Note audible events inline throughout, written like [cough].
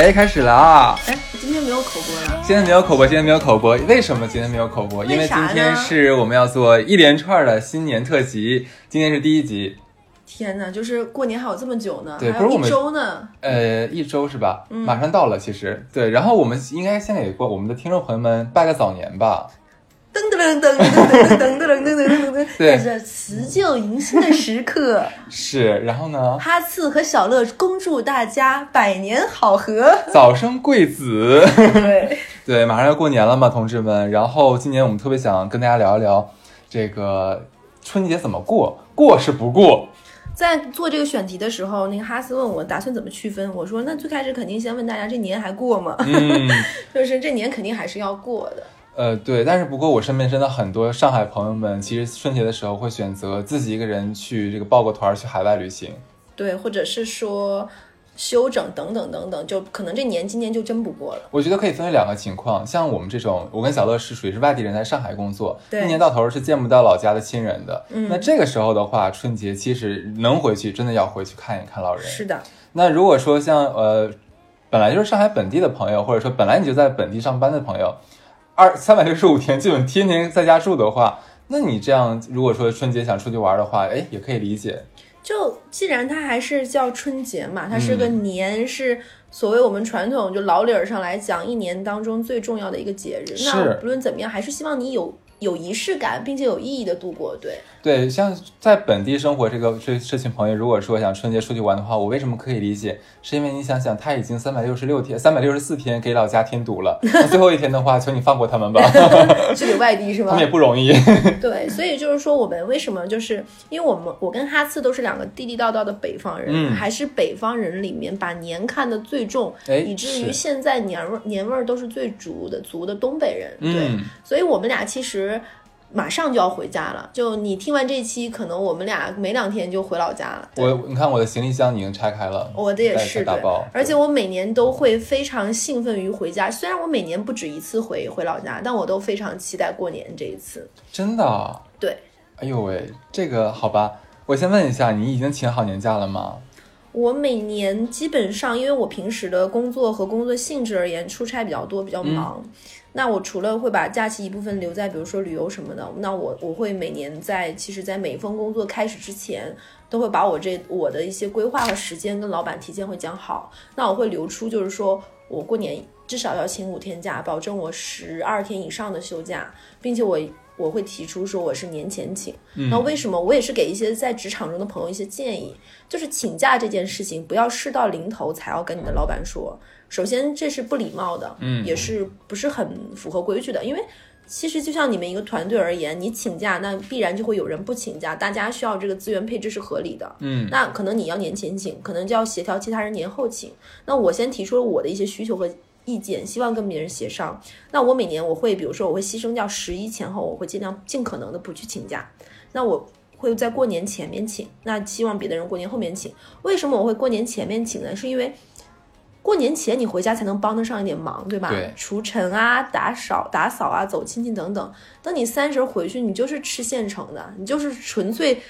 哎，开始了啊！哎，今天没有口播了。今天没有口播，今天没有口播，为什么今天没有口播？因为今天是我们要做一连串的新年特辑，今天是第一集。天哪，就是过年还有这么久呢，对，还有一周呢。呃，一周是吧？马上到了，其实对。然后我们应该先给过我们的听众朋友们拜个早年吧。噔噔噔噔噔噔噔噔噔噔噔，对，是辞旧迎新的时刻。[laughs] 是，然后呢？哈次和小乐恭祝大家百年好合，[laughs] 早生贵子。对 [laughs] 对，马上要过年了嘛，同志们。然后今年我们特别想跟大家聊一聊这个春节怎么过，过是不过。在做这个选题的时候，那个哈斯问我打算怎么区分，我说那最开始肯定先问大家这年还过吗？嗯，就是这年肯定还是要过的。呃，对，但是不过我身边真的很多上海朋友们，其实春节的时候会选择自己一个人去这个报个团去海外旅行，对，或者是说。休整等等等等，就可能这年今年就真不过了。我觉得可以分为两个情况，像我们这种，我跟小乐是属于是外地人，在上海工作，一年到头是见不到老家的亲人的。嗯，那这个时候的话，春节其实能回去，真的要回去看一看老人。是的。那如果说像呃，本来就是上海本地的朋友，或者说本来你就在本地上班的朋友，二三百六十五天基本天天在家住的话，那你这样如果说春节想出去玩的话，哎，也可以理解。就既然它还是叫春节嘛，它是个年，是所谓我们传统就老理儿上来讲，一年当中最重要的一个节日。那不论怎么样，还是希望你有。有仪式感，并且有意义的度过，对对，像在本地生活这个这这群朋友，如果说想春节出去玩的话，我为什么可以理解？是因为你想想，他已经三百六十六天、三百六十四天给老家添堵了，[laughs] 那最后一天的话，求你放过他们吧。[laughs] 去给外地是吧？他们也不容易。[laughs] 对，所以就是说，我们为什么就是因为我们我跟哈次都是两个地地道道的北方人，还是北方人里面把年看得最重，以至于现在年味年味儿都是最足的足的东北人。对，所以我们俩其实。马上就要回家了，就你听完这期，可能我们俩没两天就回老家了。我，你看我的行李箱已经拆开了，我的也是，对。而且我每年都会非常兴奋于回家，虽然我每年不止一次回回老家，但我都非常期待过年这一次。真的？对。哎呦喂，这个好吧，我先问一下，你已经请好年假了吗？我每年基本上，因为我平时的工作和工作性质而言，出差比较多，比较忙。那我除了会把假期一部分留在，比如说旅游什么的，那我我会每年在，其实，在每一份工作开始之前，都会把我这我的一些规划和时间跟老板提前会讲好。那我会留出，就是说我过年至少要请五天假，保证我十二天以上的休假，并且我我会提出说我是年前请。那为什么？我也是给一些在职场中的朋友一些建议，就是请假这件事情，不要事到临头才要跟你的老板说。首先，这是不礼貌的，嗯，也是不是很符合规矩的。因为其实就像你们一个团队而言，你请假，那必然就会有人不请假，大家需要这个资源配置是合理的，嗯。那可能你要年前请，可能就要协调其他人年后请。那我先提出了我的一些需求和意见，希望跟别人协商。那我每年我会，比如说我会牺牲掉十一前后，我会尽量尽可能的不去请假。那我会在过年前面请，那希望别的人过年后面请。为什么我会过年前面请呢？是因为。过年前你回家才能帮得上一点忙，对吧？对，除尘啊、打扫、打扫啊、走亲戚等等。等你三十回去，你就是吃现成的，你就是纯粹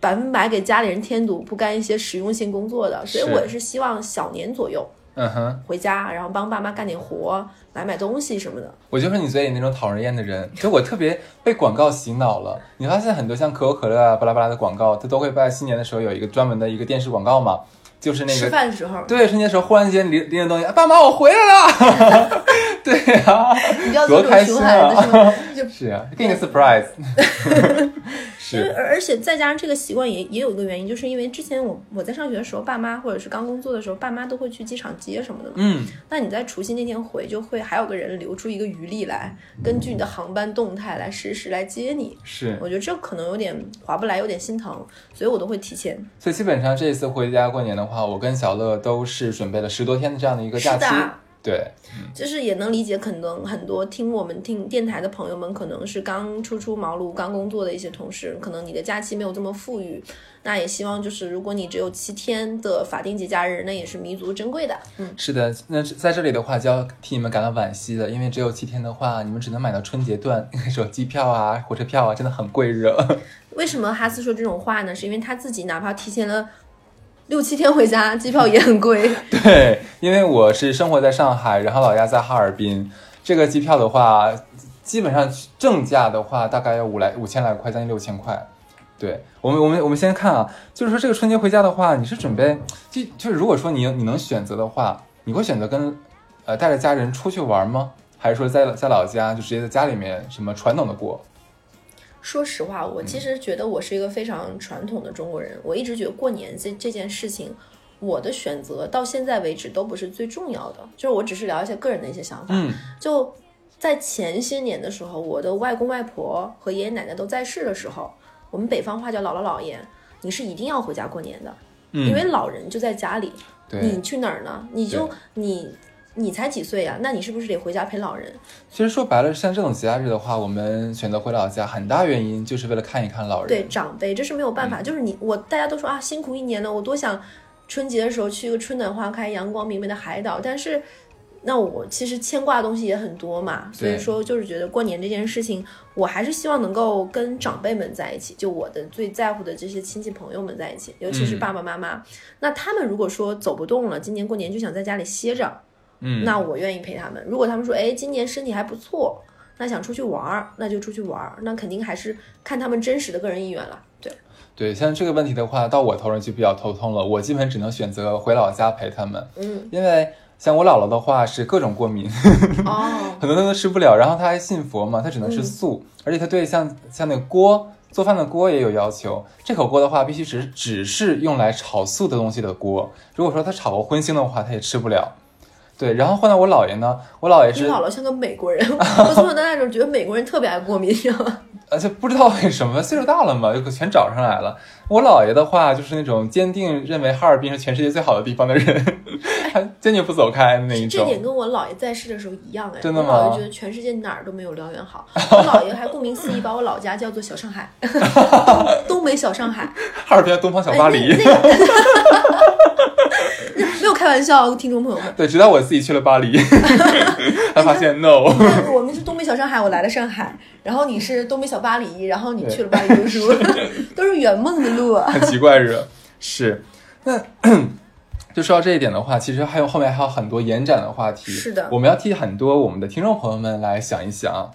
百分百给家里人添堵，不干一些实用性工作的。所以我是希望小年左右，嗯哼，回家然后帮爸妈干点活，买买东西什么的。我就是你嘴里那种讨人厌的人，就我特别被广告洗脑了。你发现很多像可口可乐啊、巴拉巴拉的广告，它都会在新年的时候有一个专门的一个电视广告嘛。就是那个吃饭的时候，对，春节时候忽然间拎拎着东西，爸妈我回来了，[laughs] 对呀，多开心啊！[laughs] 是啊，给你个 surprise。[laughs] 是，而而且再加上这个习惯也也有一个原因，就是因为之前我我在上学的时候，爸妈或者是刚工作的时候，爸妈都会去机场接什么的嘛。嗯，那你在除夕那天回，就会还有个人留出一个余力来，根据你的航班动态来实时来接你。是，我觉得这可能有点划不来，有点心疼，所以我都会提前。所以基本上这一次回家过年的话，我跟小乐都是准备了十多天的这样的一个假期。对，就是也能理解，可能很多听我们听电台的朋友们，可能是刚初出茅庐、刚工作的一些同事，可能你的假期没有这么富裕。那也希望就是，如果你只有七天的法定节假日，那也是弥足珍贵的。嗯，是的，那在这里的话就要替你们感到惋惜了，因为只有七天的话，你们只能买到春节段那时候机票啊、火车票啊，真的很贵热。[laughs] 为什么哈斯说这种话呢？是因为他自己哪怕提前了。六七天回家，机票也很贵。[laughs] 对，因为我是生活在上海，然后老家在哈尔滨，这个机票的话，基本上正价的话大概要五来五千来块，将近六千块。对我们，我们我们先看啊，就是说这个春节回家的话，你是准备就就是如果说你你能选择的话，你会选择跟呃带着家人出去玩吗？还是说在在老家就直接在家里面什么传统的过？说实话，我其实觉得我是一个非常传统的中国人。我一直觉得过年这这件事情，我的选择到现在为止都不是最重要的。就是我只是聊一些个人的一些想法。嗯，就在前些年的时候，我的外公外婆和爷爷奶奶都在世的时候，我们北方话叫姥姥姥爷，你是一定要回家过年的，嗯，因为老人就在家里，你去哪儿呢？你就你你才几岁呀、那你是不是得回家陪老人？其实说白了，像这种节假日的话，我们选择回老家，很大原因就是为了看一看老人。对长辈，这是没有办法。嗯就是你我大家都说啊，辛苦一年了，我多想春节的时候去一个春暖花开、阳光明媚的海岛，但是。那我其实牵挂的东西也很多嘛，所以说就是觉得过年这件事情，我还是希望能够跟长辈们在一起，就我的最在乎的这些亲戚朋友们在一起，尤其是嗯爸爸妈妈。那他们如果说走不动了，今年过年就想在家里歇着，嗯，那我愿意陪他们。如果他们说，哎，今年身体还不错，那想出去玩儿，那就出去玩儿。那肯定还是看他们真实的个人意愿了。对，对，像这个问题的话，到我头上就比较头痛了。我基本只能选择回老家陪他们，嗯，因为像我姥姥的话是各种过敏，哦，[laughs] 很多东西都吃不了。然后她还信佛嘛，她只能吃素，而且她对像像那个锅做饭的锅也有要求。这口锅的话，必须只只是用来炒素的东西的锅。如果说她炒过荤腥的话，她也吃不了。对，然后换到我姥爷呢，我姥爷你是，姥姥像个美国人，[laughs] 我从小到大就觉得美国人特别爱过敏，你知道吗？[laughs] 而且不知道为什么岁数大了嘛，就全找上来了。我姥爷的话就是那种坚定认为哈尔滨是全世界最好的地方的人，[laughs] 他坚决不走开那一种。这点跟我姥爷在世的时候一样哎，真的吗我姥爷觉得全世界哪儿都没有辽源好。我姥爷还顾名思义把我老家叫做小上海，东北小上海。哈尔滨的东方小巴黎。哎那那个 [laughs] 没有开玩笑，听众朋友们。[laughs] 对，直到我自己去了巴黎，[laughs] 才发现 no。我们是东北小上海，我来了上海，然后你是东北小巴黎，然后你去了巴黎读书，都是圆梦的路啊。很奇怪是吧？是，那 [coughs] 就说到这一点的话，其实还有后面还有很多延展的话题。是的我们要替很多我们的听众朋友们来想一想。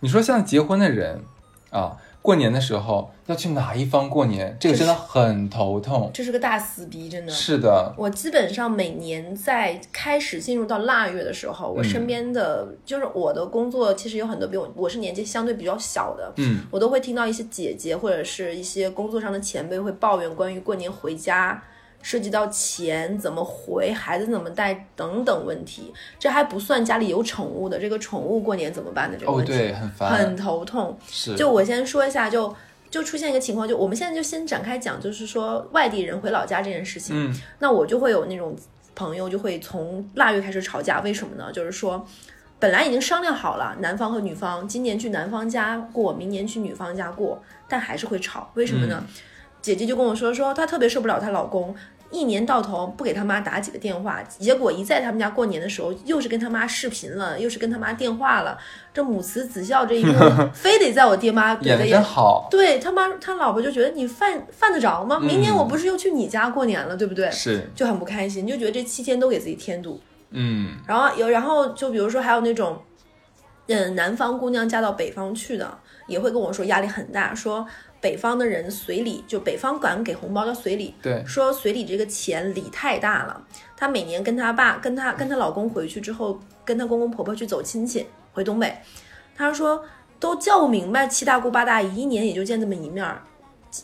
你说像结婚的人啊，过年的时候要去哪一方过年，这个真的很头痛。这是个大撕逼，真的。是的，我基本上每年在开始进入到腊月的时候，我身边的、就是我的工作，其实有很多比我我是年纪相对比较小的，嗯，我都会听到一些姐姐或者是一些工作上的前辈会抱怨关于过年回家。涉及到钱怎么回、孩子怎么带等等问题，这还不算家里有宠物的，这个宠物过年怎么办的这个哦，问题，对，很烦，很头痛。是，就我先说一下，就就出现一个情况，就我们现在就先展开讲，就是说外地人回老家这件事情。嗯，那我就会有那种朋友就会从腊月开始吵架，为什么呢？就是说。本来已经商量好了，男方和女方今年去男方家过，明年去女方家过，但还是会吵，为什么呢？姐姐就跟我说，说她特别受不了她老公，一年到头不给他妈打几个电话，结果一在他们家过年的时候，又是跟他妈视频了，又是跟他妈电话了，这母慈子孝这一 [laughs] 幕，非得在我爹妈怼演的的真好，对他妈他老婆就觉得你犯犯得着吗？明年嗯我不是又去你家过年了，对不对？是，就很不开心，就觉得这七天都给自己添堵。嗯，然后有，然后就比如说还有那种，嗯，南方姑娘嫁到北方去的，也会跟我说压力很大，说北方的人随礼，就北方管给红包叫随礼，对，说随礼这个钱礼太大了。她每年跟她爸、跟她跟她老公回去之后，跟她公公婆婆去走亲戚，回东北，她说都叫不明白七大姑八大姨，一年也就见这么一面儿，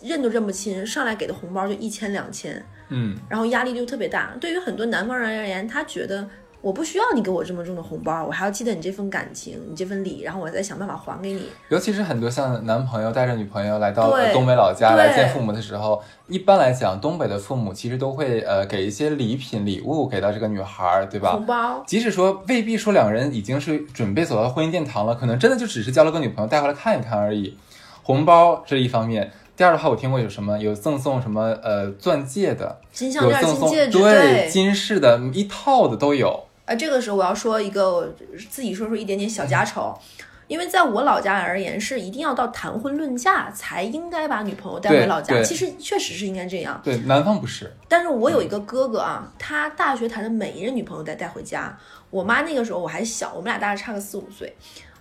认都认不清，上来给的红包就一千两千。嗯，然后压力就特别大。对于很多南方人而言，他觉得我不需要你给我这么重的红包，我还要记得你这份感情，你这份礼，然后我再想办法还给你。尤其是很多像男朋友带着女朋友来到东北老家来见父母的时候，一般来讲，东北的父母其实都会呃给一些礼品礼物给到这个女孩儿，对吧红？包，即使说未必说两个人已经是准备走到婚姻殿堂了，可能真的就只是交了个女朋友带回来看一看而已。红包这一方面，第二的话我听过有什么有赠送什么呃钻戒的，金项链、金戒指，对金饰的一套的都有。啊，这个时候我要说一个我自己说出一点点小家丑。因为在我老家而言，是一定要到谈婚论嫁才应该把女朋友带回老家。其实确实是应该这样。对，南方不是，但是我有一个哥哥啊，他大学谈的每一任女朋友带带回家。我妈那个时候我还小，我们俩大概差个四五岁。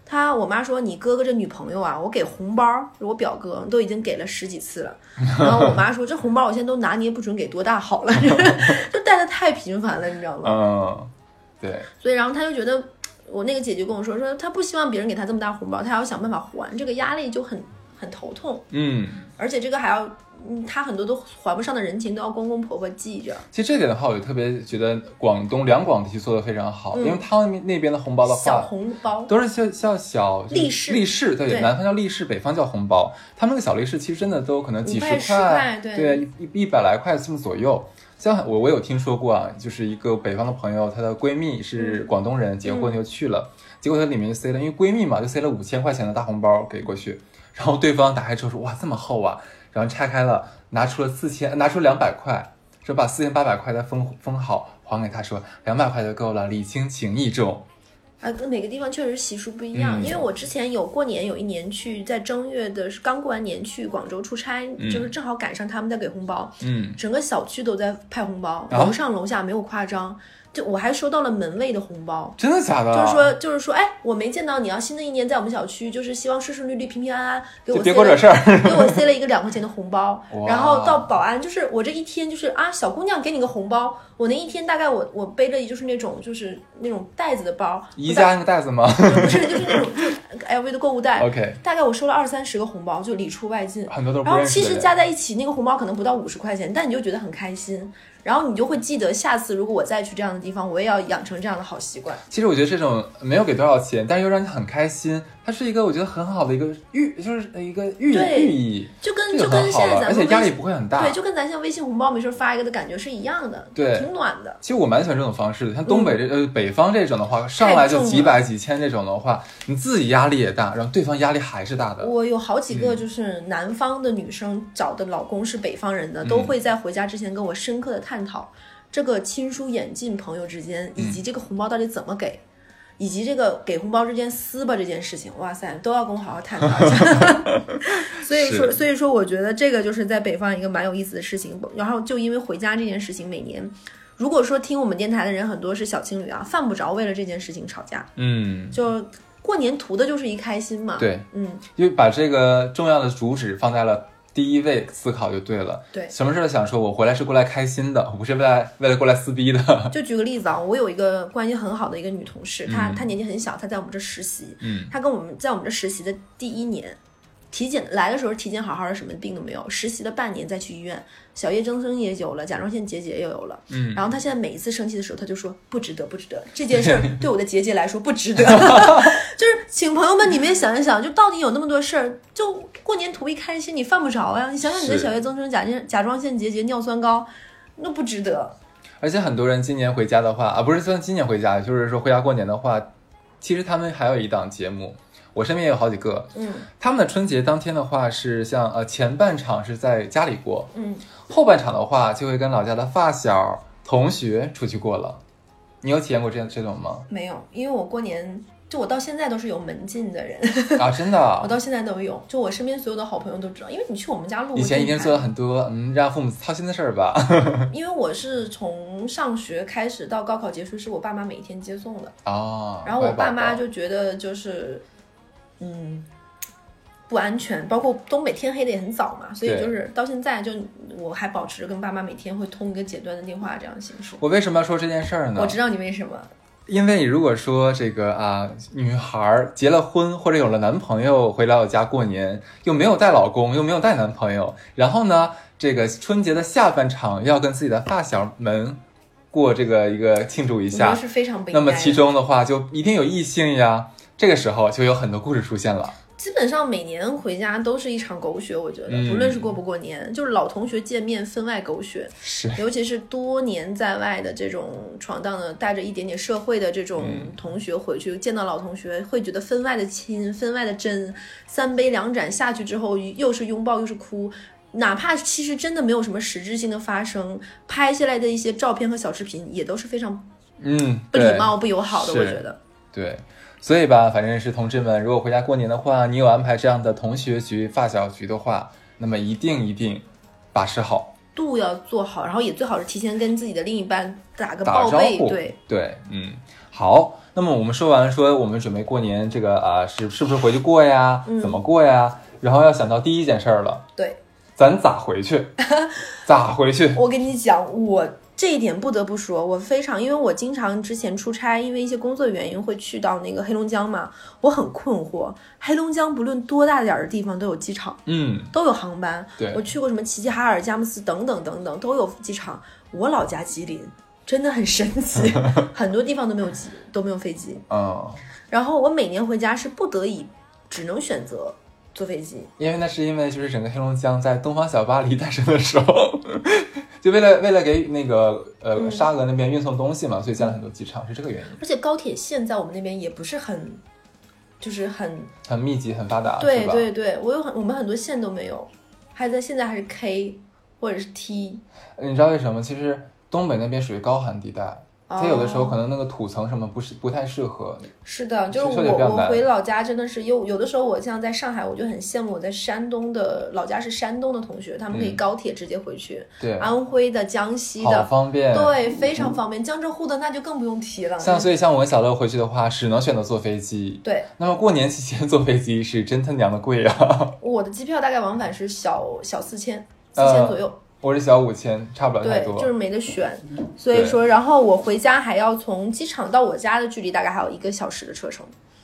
他我妈说你哥哥这女朋友啊，我给红包，我表哥都已经给了十几次了。然后我妈说这红包我现在都拿捏不准给多大好了 [laughs] [laughs] 就带的太频繁了，你知道吗？嗯，对，所以然后他就觉得，我那个姐姐跟我说说，她不希望别人给她这么大红包，她要想办法还，这个压力就很很头痛，嗯。而且这个还要，嗯，她很多都还不上的人情都要公公婆婆记着。其实这点的话，我就特别觉得广东两广地区做的非常好，嗯因为他们那边的红包的话小，红包，都是叫叫小就是利是利是对，南方叫利是，北方叫红包。他们那个小利是其实真的都可能几十十块对对，一一百来块这么左右。像我我有听说过啊，就是一个北方的朋友，她的闺蜜是广东人，结婚就去了，结果她里面就塞了，因为闺蜜嘛，就塞了五千块钱的大红包给过去，然后对方打开之后说哇这么厚啊，然后拆开了，拿出了四千，拿出两百块，说把四千八百块再封封好还给她，说两百块就够了，礼轻情意重。啊，跟每个地方确实习俗不一样。嗯因为我之前有过年，有一年去在正月的刚过完年去广州出差，就是正好赶上他们在给红包，嗯，整个小区都在派红包，啊楼上楼下没有夸张。就我还收到了门卫的红包，真的假的？就是说，就是说，哎，我没见到你啊！新的一年在我们小区，就是希望顺顺利利、平平安安，给我塞了给我惹事儿。[laughs] 给我塞了一个两块钱的红包，然后到保安，就是我这一天就是啊，小姑娘给你个红包，我那一天大概我我背着就是那种就是那种袋子的包，宜家那个袋子吗不是就是那种就 LV 的购物袋？[laughs] OK，大概我收了二三十个红包，就里出外进，很多都然后。其实加在一起那个红包可能不到五十块钱，但你就觉得很开心，然后你就会记得下次如果我再去这样的地方，我也要养成这样的好习惯。其实我觉得这种没有给多少钱，但是又让你很开心，它是一个我觉得很好的一个寓，就是一个寓对寓意，就跟就跟现在咱而且压力不会很大。对，就跟咱现在微信红包没事发一个的感觉是一样的，对挺暖的。其实我蛮喜欢这种方式的，像东北这、呃北方这种的话，上来就几百几千这种的话，你自己压力也大，然后对方压力还是大的。我有好几嗯个就是南方的女生找的老公是北方人的，嗯都会在回家之前跟我深刻的探讨这个亲疏远近朋友之间，嗯以及这个红包到底怎么给。以及这个给红包之间撕吧这件事情，哇塞，都要跟我好好探讨一下。[laughs] 所以说，所以说，我觉得这个就是在北方一个蛮有意思的事情。然后就因为回家这件事情，每年如果说听我们电台的人很多是小情侣啊，犯不着为了这件事情吵架。嗯，就过年图的就是一开心嘛。，对，嗯，就把这个重要的主旨放在了第一位思考就对了。对什么事都想说，我回来是过来开心的，我不是为了为了过来撕逼的。[laughs] 就举个例子啊，我有一个关系很好的一个女同事，她嗯她年纪很小，她在我们这实习，嗯，她跟我们在我们这实习的第一年，体检来的时候体检好好的，什么病都没有，实习了半年再去医院，小叶增生也有了，甲状腺结节也有了，嗯，然后他现在每一次生气的时候，他就说不值得，不值得，这件事儿 [laughs] 对我的结节来说不值得，[laughs] 就是请朋友们你们也想一想，就到底有那么多事儿，就过年图一开心，你犯不着呀，你想想你的小叶增生、甲状甲状腺结节、尿酸高，那不值得。而且很多人今年回家的话啊，不是算今年回家，就是说回家过年的话，其实他们还有一档节目，我身边也有好几个，嗯他们的春节当天的话是像呃前半场是在家里过，嗯。后半场的话就会跟老家的发小、同学出去过了。你有体验过这样这种吗？没有，因为我过年就我到现在都是有门禁的人，啊，[laughs] 真的啊我，到现在都有，就我身边所有的好朋友都知道，因为你去我们家录过以前一定做了很多嗯让父母操心的事儿吧？[laughs] 因为我是从上学开始到高考结束，是我爸妈每天接送的，啊，然后我爸妈就觉得就是，嗯。不安全，包括东北天黑的也很早嘛，所以就是到现在就我还保持跟爸妈每天会通一个简短的电话这样的形式。我为什么要说这件事儿呢？我知道你为什么，因为如果说这个啊，女孩儿结了婚或者有了男朋友回来我家过年，又没有带老公，又没有带男朋友，然后呢，这个春节的下半场要跟自己的发小们过这个一个庆祝一下，是非常不。那么其中的话就一定有异性呀，这个时候就有很多故事出现了。基本上每年回家都是一场狗血，我觉得，嗯不论是过不过年，就是老同学见面分外狗血，是，尤其是多年在外的这种闯荡的，带着一点点社会的这种嗯同学回去、见到老同学，会觉得分外的亲，分外的真。三杯两盏下去之后，又是拥抱又是哭。哪怕其实真的没有什么实质性的发生，拍下来的一些照片和小视频也都是非常嗯，不礼貌、不友好的。我觉得，对，所以吧，反正是同志们，如果回家过年的话，你有安排这样的同学局、发小局的话，那么一定一定把持好，度要做好，然后也最好是提前跟自己的另一半打个打个招报备，呼。对，对，嗯，好。那么我们说完了，说我们准备过年这个啊、是是不是回去过呀？嗯怎么过呀？然后要想到第一件事儿了，对。咱咋回去？[laughs] 咋回去？我跟你讲，我这一点不得不说，我非常，因为我经常之前出差，因为一些工作原因会去到那个黑龙江嘛，我很困惑。黑龙江不论多大点儿的地方都有机场，嗯，都有航班。对我去过什么齐齐哈尔、佳木斯等等等等，都有机场。我老家吉林真的很神奇，[laughs] 很多地方都没有机都没有飞机。嗯，然后我每年回家是不得已，只能选择坐飞机。因为那是因为就是整个黑龙江在东方小巴黎诞生的时候，就为了为了给那个呃嗯沙俄那边运送东西嘛，所以建了很多机场，是这个原因。而且高铁线在我们那边也不是很，就是很很密集，很发达，对？对对，我有很我们很多线都没有，还在现在还是 K 或者是 T，你知道为什么？其实东北那边属于高寒地带，它有的时候可能那个土层什么不是不太适合。是的，就是我我回老家真的是有有的时候我像在上海，我就很羡慕我在山东的老家是山东的同学，他们可以嗯高铁直接回去，对，安徽的、江西好的，方便。对，非常方便。江浙沪的那就更不用提了。像所以像我跟小乐回去的话，只能选择坐飞机。对，那么过年期间坐飞机是真他娘的贵啊！我的机票大概往返是小小四千，四呃千左右。我是小五千，差不了太对，多。就是没得选，所以说，然后我回家还要从机场到我家的距离大概还有一个小时的车程，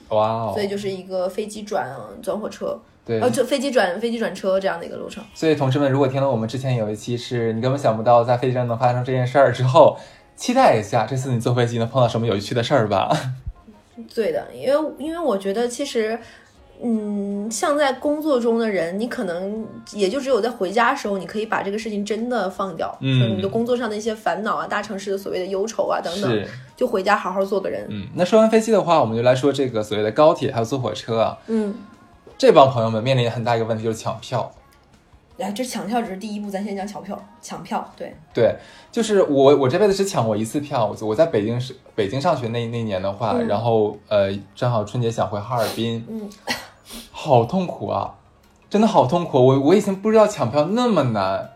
哇哦！所以就是一个飞机转转火车，对，呃，就飞机转飞机转车这样的一个路程。所以同志们，如果听了我们之前有一期是你根本想不到在飞机上能发生这件事儿之后，期待一下这次你坐飞机能碰到什么有趣的事儿吧。[laughs] 对的，因为因为我觉得其实。嗯，像在工作中的人，你可能也就只有在回家的时候，你可以把这个事情真的放掉，嗯你的工作上的一些烦恼啊，大城市的所谓的忧愁啊等等，就回家好好做个人。嗯，那说完飞机的话，我们就来说这个所谓的高铁还有坐火车啊。嗯，这帮朋友们面临很大一个问题就是抢票。哎，这抢票只是第一步，咱先讲抢票，抢票，对，对，就是我我这辈子只抢过一次票。我我在北京是北京上学那那年的话，嗯然后呃正好春节想回哈尔滨，嗯，[laughs] 好痛苦啊，真的好痛苦。我我以前不知道抢票那么难，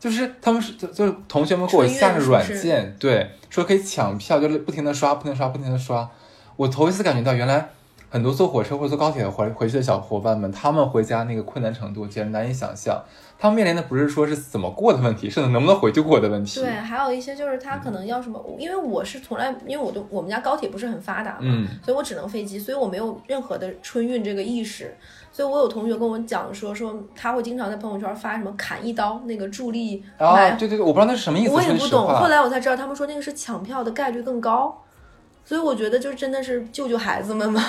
就是他们是就就是同学们给我下个软件，对，说可以抢票，就是不停的刷，不停的刷，不停的刷。我头一次感觉到原来。很多坐火车或者坐高铁回回去的小伙伴们，他们回家那个困难程度简直难以想象。他们面临的不是说是怎么过的问题，是能不能回去过的问题。对，还有一些就是他可能要什么，因为我是从来，因为我都我们家高铁不是很发达嘛，嗯所以我只能飞机，所以我没有任何的春运这个意识。所以我有同学跟我讲说，说他会经常在朋友圈发什么砍一刀那个助力然后买，对对对，我不知道那是什么意思。我也不懂。后来我才知道，他们说那个是抢票的概率更高。所以我觉得就真的是救救孩子们嘛，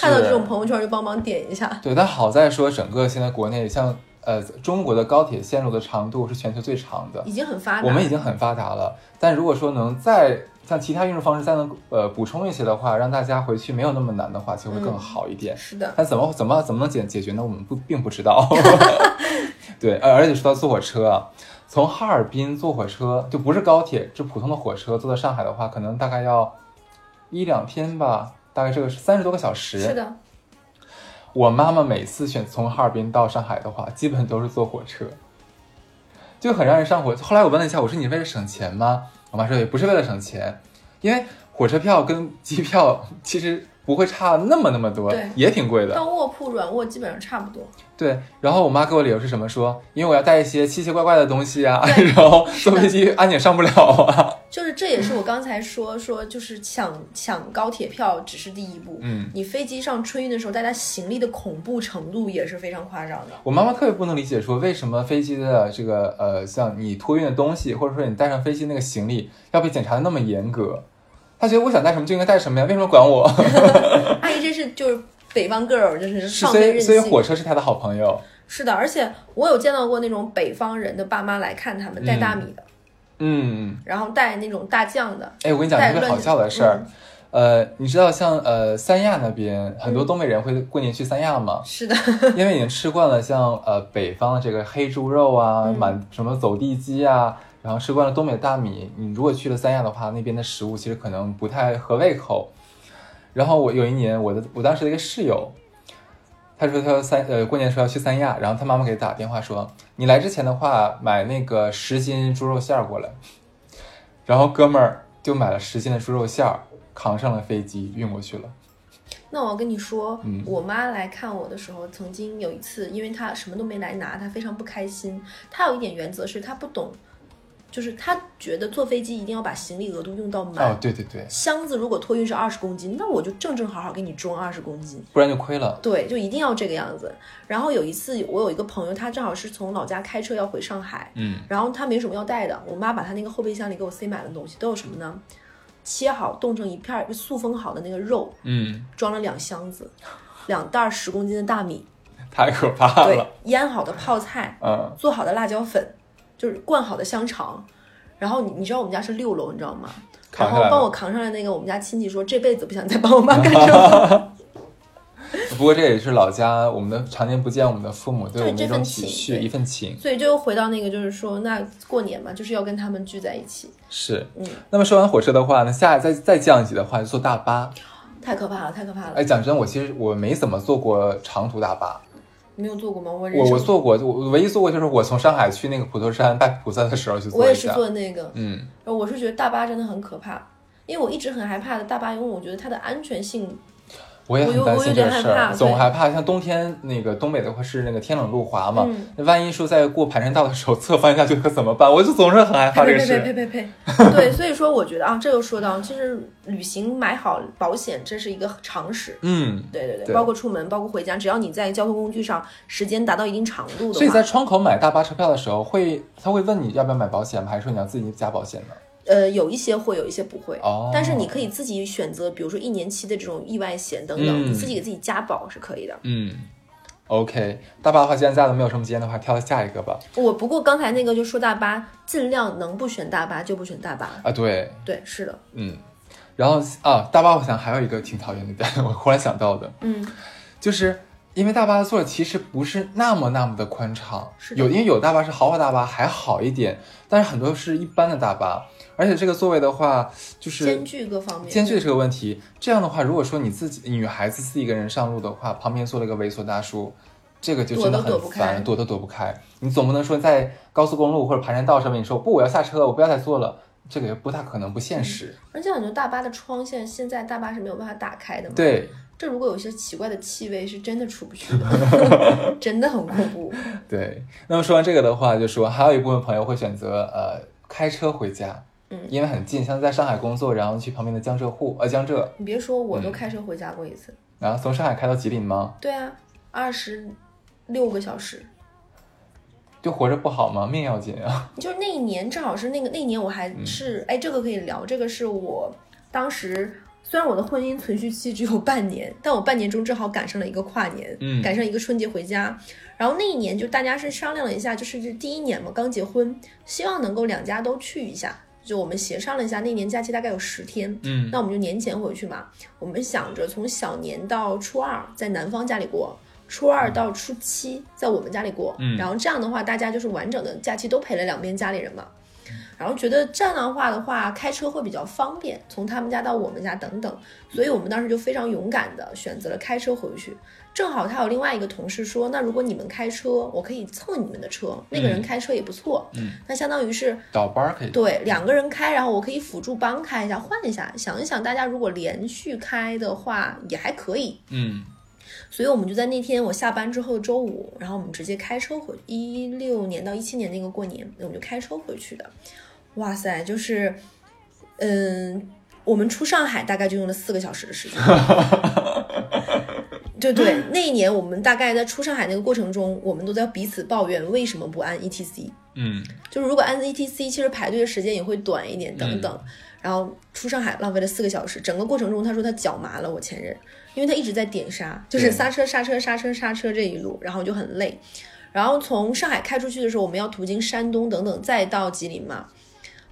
看到这种朋友圈就帮忙点一下。对，但好在说整个现在国内像呃中国的高铁线路的长度是全球最长的，已经很发达，我们已经很发达了。但如果说能再像其他运输方式再能呃补充一些的话，让大家回去没有那么难的话，其实会更好一点。是的，但怎么怎么怎么能解解决呢？我们不 [laughs] 并不知道。对，而而且说到坐火车啊，从哈尔滨坐火车就不是高铁，就普通的火车，坐到上海的话，可能大概要一两天吧，大概这个是三十多个小时。是的，我妈妈每次选从哈尔滨到上海的话，基本都是坐火车，就很让人上火。后来我问了一下，我说你为了省钱吗？我妈说也不是为了省钱，因为火车票跟机票 [laughs] 其实不会差那么那么多，也挺贵的。但卧铺、软卧基本上差不多。对，然后我妈给我理由是什么？说因为我要带一些奇奇怪怪的东西啊，[laughs] 然后坐飞机安检上不了啊。[laughs] 就是这也是我刚才说说，就是抢抢高铁票只是第一步，嗯，你飞机上春运的时候，大家行李的恐怖程度也是非常夸张的。我妈妈特别不能理解，说为什么飞机的这个呃，像你托运的东西，或者说你带上飞机那个行李要被检查的那么严格。她觉得我想带什么就应该带什么呀，为什么管我？[laughs] [laughs] 阿姨这是就是北方 girl，就是放飞任性。所以火车是他的好朋友。是的，而且我有见到过那种北方人的爸妈来看他们带大米的，嗯，然后带那种大酱的，哎，我跟你讲带一个好笑的事儿。嗯呃，你知道像呃三亚那边很多东北人会过年去三亚吗？是的，因为已经吃惯了像呃北方的这个黑猪肉啊，嗯满什么走地鸡啊，然后吃惯了东北大米，你如果去了三亚的话，那边的食物其实可能不太合胃口。然后我有一年，我的我当时的一个室友，他说他要三呃过年的时候要去三亚，然后他妈妈给他打电话说，你来之前的话买那个十斤猪肉馅儿过来，然后哥们儿就买了十斤的猪肉馅儿，扛上了飞机运过去了。那我要跟你说，嗯我妈来看我的时候，曾经有一次，因为她什么都没来拿，她非常不开心。她有一点原则是，她不懂，就是他觉得坐飞机一定要把行李额度用到满。哦，对对对，箱子如果托运是二十公斤，那我就正正好好给你装二十公斤。不然就亏了。对，就一定要这个样子。然后有一次，我有一个朋友，他正好是从老家开车要回上海，嗯，然后他没什么要带的，我妈把他那个后备箱里给我塞满了东西，都有什么呢？切好冻成一片儿塑封好的那个肉，嗯，装了两箱子，两袋十公斤的大米，太可怕了对。，腌好的泡菜，嗯，做好的辣椒粉，就是灌好的香肠。然后你你知道我们家是六楼，你知道吗？然后帮我扛上来那个，我们家亲戚说这辈子不想再帮我妈干这个。[laughs] 不过这也是老家，我们的常年不见我们的父母，对我们一种这份情体恤，一份情。所以就回到那个，就是说，那过年嘛，就是要跟他们聚在一起，是，嗯，那么说完火车的话呢，下再再降一级的话，就坐大巴。太可怕了，太可怕了。哎，讲真，我其实我没怎么坐过长途大巴，你没有坐过吗？我我我坐过，我唯一坐过就是我从上海去那个普陀山拜菩萨的时候去坐我也是。坐那个，嗯，我是觉得大巴真的很可怕，因为我一直很害怕的大巴，因为我觉得它的安全性，我也很担心这个事儿，总害怕。像冬天那个东北的话是那个天冷路滑嘛，万一说在过盘山道的时候侧翻下去可怎么办？我就总是很害怕呸呸呸这个事。呸呸呸，[laughs] 对，所以说我觉得啊，这又说到，其实旅行买好保险，这是一个常识。嗯，对对对，对包括出门，包括回家，只要你在交通工具上时间达到一定长度的话，所以在窗口买大巴车票的时候，会他会问你要不要买保险吗？还是说你要自己加保险呢？呃，有一些会，有一些不会。哦但是你可以自己选择，比如说一年期的这种意外险等等，嗯你自己给自己加保是可以的。嗯，OK，大巴的话，既然大家都没有什么经验的话，挑下一个吧。我不过刚才那个就说大巴，尽量能不选大巴就不选大巴。啊，对，对，是的，嗯，然后啊，大巴我想还有一个挺讨厌的点，[laughs] 我忽然想到的，嗯，就是因为大巴的座其实不是那么那么的宽敞，是有因为有大巴是豪华大巴还好一点，但是很多是一般的大巴，而且这个座位的话就是间距各方面。间距的这个问题。这样的话，如果说你自己女孩子自己一个人上路的话，旁边坐了一个猥琐大叔，这个就真的很躲都躲不开烦，躲都躲不开。你总不能说在高速公路或者盘山道上面，你说不我要下车，我不要再坐了，这个也不大可能，不现实。而且我觉得大巴的窗现在现在大巴是没有办法打开的嘛。，对这如果有些奇怪的气味，是真的出不去的，[laughs] 真的很恐怖。对。那么说完这个的话，就说还有一部分朋友会选择呃开车回家。嗯因为很近，像在上海工作，然后去旁边的江浙沪，呃江浙，你别说，我嗯都开车回家过一次。然后从上海开到吉林吗？对啊，二十六个小时。就活着不好吗？命要紧啊！[laughs] 就是那一年正好是那个那一年我还嗯是、哎，这个可以聊，这个是我当时虽然我的婚姻存续期只有半年，但我半年中正好赶上了一个跨年，嗯赶上一个春节回家，然后那一年就大家是商量了一下，就是这第一年嘛，刚结婚，希望能够两家都去一下。就我们协商了一下，那年假期大概有十天，嗯那我们就年前回去嘛。我们想着从小年到初二在男方家里过，初二到初七在我们家里过，嗯然后这样的话，大家就是完整的假期都陪了两边家里人嘛。然后觉得这样的话的话，开车会比较方便，从他们家到我们家等等，所以我们当时就非常勇敢的选择了开车回去。正好他有另外一个同事说，那如果你们开车，我可以蹭你们的车，那个人开车也不错，嗯，那相当于是倒班儿可以。对，两个人开，然后我可以辅助帮开一下，换一下。想一想，大家如果连续开的话，也还可以。嗯所以我们就在那天我下班之后周五，然后我们直接开车回一六年到一七年那个过年，我们就开车回去的。哇塞，就是，嗯，我们出上海大概就用了四个小时的时间。[laughs] 对对，那一年我们大概在出上海那个过程中，我们都在彼此抱怨为什么不按 ETC。嗯就是如果按 ETC，其实排队的时间也会短一点，等等。然后出上海浪费了四个小时，整个过程中他说他脚麻了，我前任，因为他一直在点刹，就是刹车刹车刹车刹车这一路，然后就很累。然后从上海开出去的时候，我们要途经山东等等，再到吉林嘛。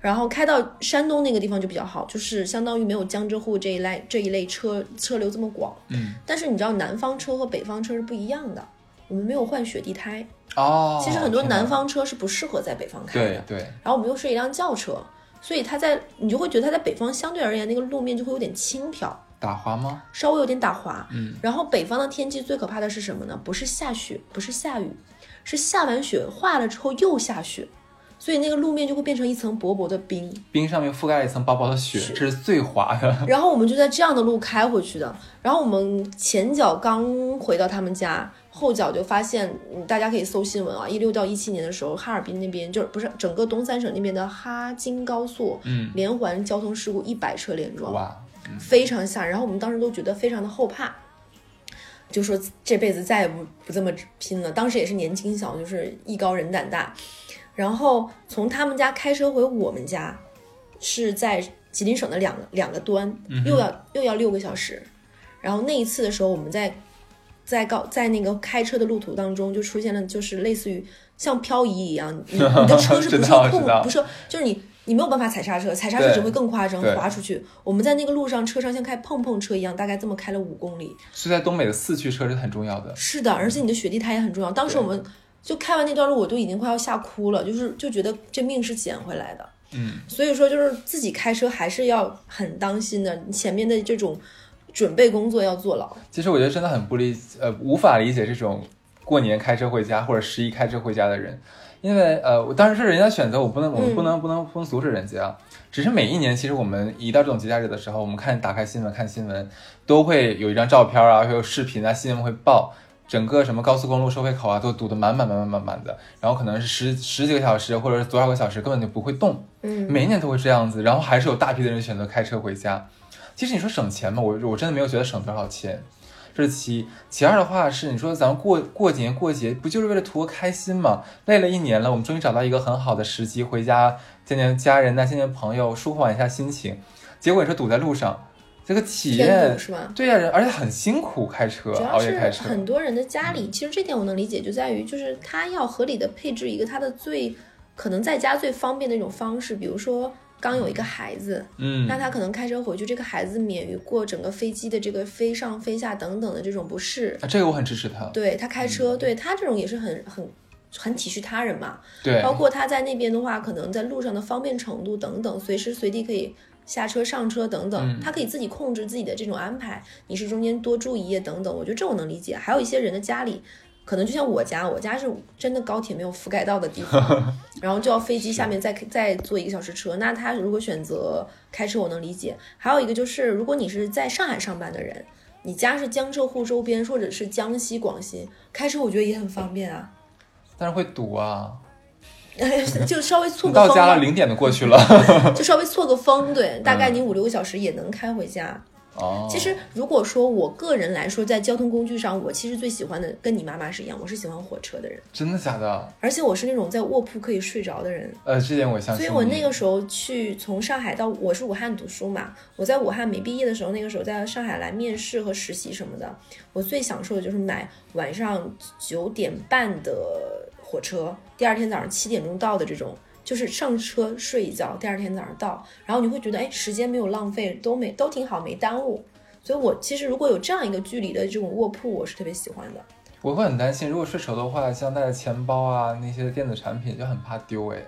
然后开到山东那个地方就比较好，就是相当于没有江浙沪这一类这一类车车流这么广。嗯，但是你知道南方车和北方车是不一样的，我们没有换雪地胎，哦，其实很多南方车是不适合在北方开的对。对，然后我们又是一辆轿车，所以它在你就会觉得它在北方相对而言那个路面就会有点轻飘，打滑吗？稍微有点打滑。嗯，然后北方的天气最可怕的是什么呢？不是下雪，不是下雨，是下完雪化了之后又下雪，所以那个路面就会变成一层薄薄的冰。冰上面覆盖了一层薄薄的雪，这是最滑的。[laughs] 然后我们就在这样的路开回去的。然后我们前脚刚回到他们家，后脚就发现，嗯大家可以搜新闻啊，一六到一七年的时候，哈尔滨那边就是不是整个东三省那边的哈京高速，嗯，连环交通事故一百车连撞，哇，非常吓人。然后我们当时都觉得非常的后怕，就说这辈子再也不不这么拼了。当时也是年轻小，就是艺高人胆大。然后从他们家开车回我们家，是在吉林省的两个两个端，又要又要六个小时。然后那一次的时候，我们在在高在那个开车的路途当中，就出现了就是类似于像漂移一样，你你的车是 [laughs] 不知受控不是就是你你没有办法踩刹车，踩刹车只会更夸张，滑出去。我们在那个路上，车上像开碰碰车一样，大概这么开了五公里。是在东北的四驱车是很重要的。是的，而且你的雪地胎也很重要。当时我们就开完那段路，我都已经快要吓哭了，就是就觉得这命是捡回来的。嗯，所以说就是自己开车还是要很当心的，你前面的这种准备工作要做牢。其实我觉得真的很不理，呃，无法理解这种过年开车回家或者十一开车回家的人，因为呃，我当然是人家选择，我不能，我们不能不能不能阻止人家。只是每一年，其实我们一到这种节假日的时候，我们看打开新闻看新闻，都会有一张照片啊，会有视频啊，新闻会报。整个什么高速公路收费口啊，都堵得满满满满满满的，然后可能是十十几个小时，或者是多少个小时，根本就不会动。嗯，每一年都会这样子，然后还是有大批的人选择开车回家。其实你说省钱嘛，我我真的没有觉得省多少钱，这是其一。其二的话是，你说咱们过过年过节，不就是为了图个开心嘛？累了一年了，我们终于找到一个很好的时机回家见见家人呐，见见朋友，舒缓一下心情。结果你说堵在路上，这个体验堵是吧？对呀、人而且很辛苦开车，主要是熬夜开车。很多人的家里，其实这点我能理解，就在于就是他要合理的配置一个他的最可能在家最方便的一种方式，比如说刚有一个孩子，嗯，那他可能开车回去，这个孩子免于过整个飞机的这个飞上飞下等等的这种不适。啊这个我很支持他。对他开车，对他这种也是很很很体恤他人嘛。对，包括他在那边的话，可能在路上的方便程度等等，随时随地可以下车上车等等，嗯他可以自己控制自己的这种安排。你是中间多住一夜等等，我觉得这我能理解。还有一些人的家里。可能就像我家，我家是真的高铁没有覆盖到的地方，[laughs] 然后就要飞机下面再再坐一个小时车。那他如果选择开车，我能理解。还有一个就是，如果你是在上海上班的人，你家是江浙沪周边或者是江西、广西，开车我觉得也很方便啊，但是会堵啊，[laughs] [laughs] 就稍微错个风啊到家了，零点都过去了。就稍微错个风，对，大概你五六个小时也能开回家。哦，其实如果说我个人来说，在交通工具上，我其实最喜欢的跟你妈妈是一样，我是喜欢火车的人，真的假的？而且我是那种在卧铺可以睡着的人。呃，这点我相信。所以我那个时候去从上海到我是武汉读书嘛，我在武汉没毕业的时候，那个时候在上海来面试和实习什么的，我最享受的就是买晚上九点半的火车，第二天早上七点钟到的这种。就是上车睡一觉，第二天早上到，然后你会觉得哎，时间没有浪费，都没都挺好，没耽误。所以我其实如果有这样一个距离的这种卧铺，我是特别喜欢的。我会很担心，如果睡熟的话，像带的钱包啊那些电子产品就很怕丢哎。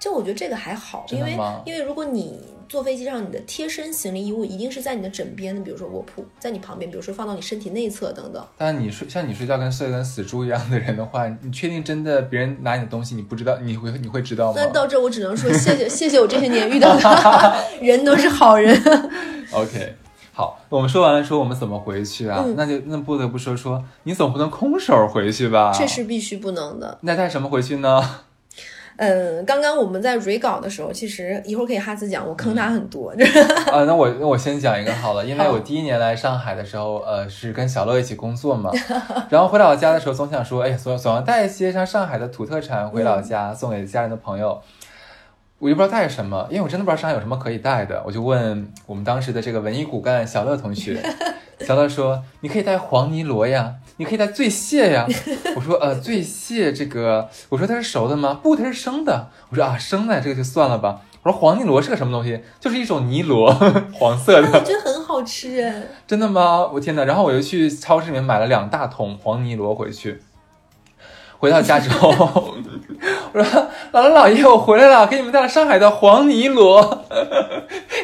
就我觉得这个还好，因为因为如果你坐飞机上，你的贴身行李衣物一定是在你的枕边的，比如说卧铺，在你旁边，比如说放到你身体内侧等等。但是你睡像你睡觉跟睡跟死猪一样的人的话，你确定真的别人拿你的东西你不知道，你会你会知道吗那到这我只能说 [laughs] 谢谢谢谢我这些年遇到的 [laughs] 人都是好人。[laughs] OK，好，我们说完了说我们怎么回去啊，嗯那就那不得不说说你总不能空手回去吧？这是必须不能的。那带什么回去呢？嗯，刚刚我们在 re 稿的时候，其实一会儿可以哈斯讲，我坑他很多。[laughs] [laughs] 啊，那我那我先讲一个好了，因为我第一年来上海的时候，呃，是跟小乐一起工作嘛，然后回老家的时候，总想说，哎，总总要带一些像上海的土特产回老家，送给家人的朋友。我就不知道带什么，因为我真的不知道上海有什么可以带的，我就问我们当时的这个文艺骨干小乐同学，小乐说：“你可以带黄泥螺呀，你可以带醉蟹呀。”我说：“呃，醉蟹这个，我说它是熟的吗？不，它是生的。我说啊，生的这个就算了吧。我说黄泥螺是个什么东西？就是一种泥螺，[laughs] 黄色我的。觉得很好吃哎。真的吗？我天哪！然后我就去超市里面买了两大桶黄泥螺回去。回到家之后，我说：“姥姥姥爷，我回来了，给你们带了上海的黄泥螺。”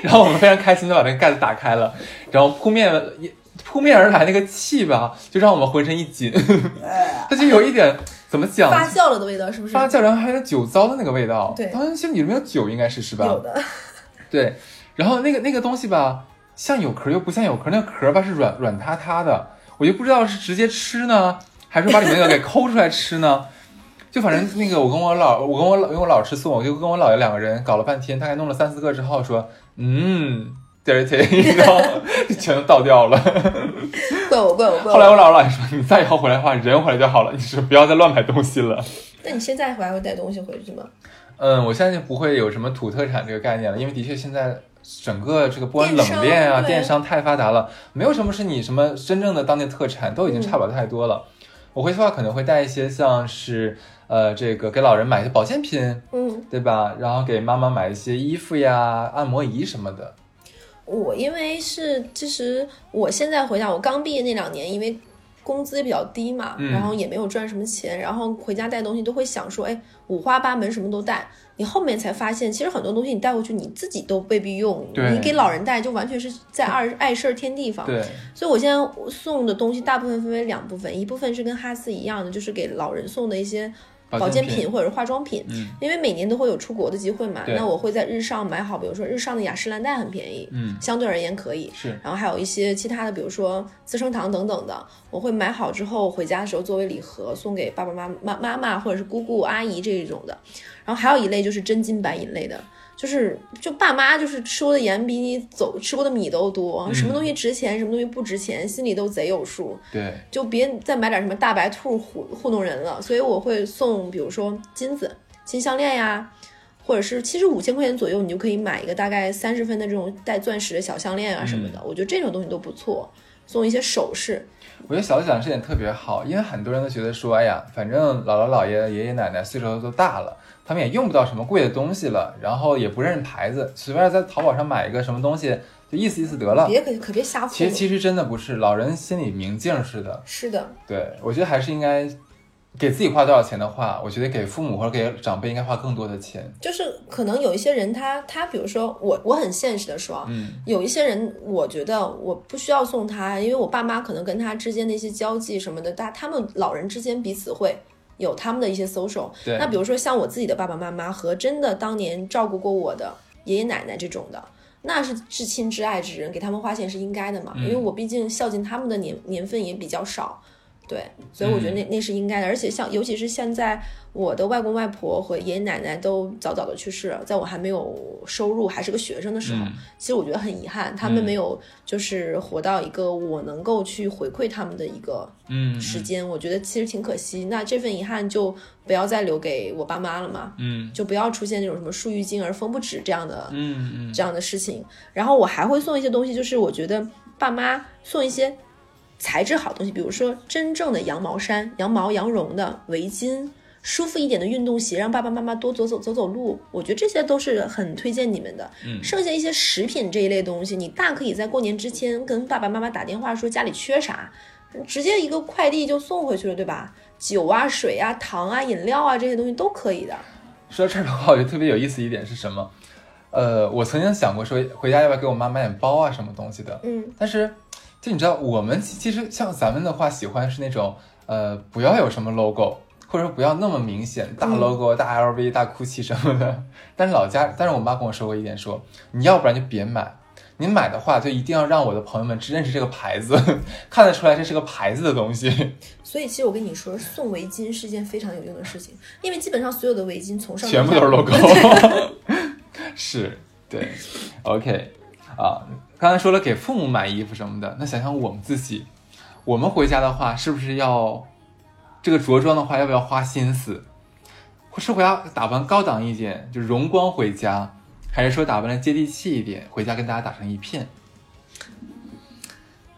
然后我们非常开心的把那个盖子打开了，然后扑面扑面而来那个气吧，就让我们浑身一紧，[laughs] 它就有一点怎么讲？发酵了的味道是不是？发酵，然后还有酒糟的那个味道。对，好像其实里面有酒，应该是是吧？有的。[laughs] 对，然后那个那个东西吧，像有壳又不像有壳，那个壳吧是软软塌塌的，我就不知道是直接吃呢，还是把里面那个给抠出来吃呢？[laughs] 就反正那个我跟我老我跟我老因为我老吃素，我就跟我姥爷两个人搞了半天，大概弄了三四个之后说，嗯。dirty，然后全都倒掉了。[laughs] 怪我，怪我，怪我。后来我姥姥姥爷说：“你再以后回来的话，人回来就好了，你是不要再乱买东西了。[laughs] ”那你现在回来会带东西回去吗？嗯，我现在就不会有什么土特产这个概念了，因为的确现在整个这个不管冷链啊、电商太发达了，没有什么是你什么真正的当地特产，都已经差不了太多了。我回去的话可能会带一些像是呃这个给老人买一些保健品，嗯，对吧？然后给妈妈买一些衣服呀、按摩仪什么的。我因为是，其实我现在回想，我刚毕业那两年，因为工资也比较低嘛，然后也没有赚什么钱，然后回家带东西都会想说，哎，五花八门，什么都带。你后面才发现，其实很多东西你带回去你自己都未必用，你给老人带就完全是在二碍事儿添地方。对，所以我现在送的东西大部分分为两部分，一部分是跟哈斯一样的，就是给老人送的一些。保健品或者是化妆品，嗯，因为每年都会有出国的机会嘛，那我会在日上买好，比如说日上的雅诗兰黛很便宜，嗯，相对而言可以，是，然后还有一些其他的，比如说资生堂等等的，我会买好之后回家的时候作为礼盒送给爸爸妈妈妈妈或者是姑姑阿姨这一种的，然后还有一类就是真金白银类的。就是就爸妈就是吃过的盐比你走吃过的米都多，什么东西值钱，什么东西不值钱，心里都贼有数。对，就别再买点什么大白兔糊糊弄人了。所以我会送，比如说金子、金项链呀，或者是其实五千块钱左右，你就可以买一个大概三十分的这种带钻石的小项链啊什么的。我觉得这种东西都不错，送一些首饰。我觉得小讲这点特别好，因为很多人都觉得说，哎呀，反正姥姥姥爷、爷爷奶奶岁数都大了。他们也用不到什么贵的东西了，然后也不认牌子，随便在淘宝上买一个什么东西，就意思意思得了。别可可别瞎其实其实真的不是，老人心里明镜似的。是的。对，我觉得还是应该给自己花多少钱的话，我觉得给父母或者给长辈应该花更多的钱。就是可能有一些人，他他比如说我我很现实的说，嗯，有一些人我觉得我不需要送他，因为我爸妈可能跟他之间的一些交际什么的，他他们老人之间彼此会。有他们的一些 social，那比如说像我自己的爸爸妈妈和真的当年照顾过我的爷爷奶奶这种的，那是至亲至爱之人，给他们花钱是应该的嘛，因为我毕竟孝敬他们的年年份也比较少。对，所以我觉得那那是应该的，而且像尤其是现在，我的外公外婆和爷爷奶奶都早早的去世了，在我还没有收入还是个学生的时候，其实我觉得很遗憾，他们没有就是活到一个我能够去回馈他们的一个嗯时间，我觉得其实挺可惜。那这份遗憾就不要再留给我爸妈了嘛，嗯，就不要出现那种什么树欲静而风不止这样的，嗯嗯这样的事情。然后我还会送一些东西，就是我觉得爸妈送一些。材质好东西，比如说真正的羊毛衫、羊毛羊绒的围巾，舒服一点的运动鞋，让爸爸妈妈多走走走走路。我觉得这些都是很推荐你们的。嗯，剩下一些食品这一类东西，你大可以在过年之前跟爸爸妈妈打电话说家里缺啥，直接一个快递就送回去了，对吧？酒啊、水啊、糖啊、饮料啊这些东西都可以的。说到这儿的话，我觉得特别有意思一点是什么？呃，我曾经想过说回家要不要给我妈买点包啊什么东西的。嗯，但是。就你知道，我们其实像咱们的话，喜欢是那种，呃，不要有什么 logo，或者说不要那么明显，大 logo、大 LV、大 GUCCI 什么的。但是老家，但是我妈跟我说过一点，说你要不然就别买，你买的话就一定要让我的朋友们只认识这个牌子，[laughs] 看得出来这是个牌子的东西。所以其实我跟你说，送围巾是一件非常有用的事情，因为基本上所有的围巾从上全部都是 logo，[laughs] 是对，OK。啊，刚才说了给父母买衣服什么的，那想想我们自己，我们回家的话，是不是要这个着装的话，要不要花心思？是回家打扮高档一点，就荣光回家，还是说打扮的接地气一点，回家跟大家打成一片？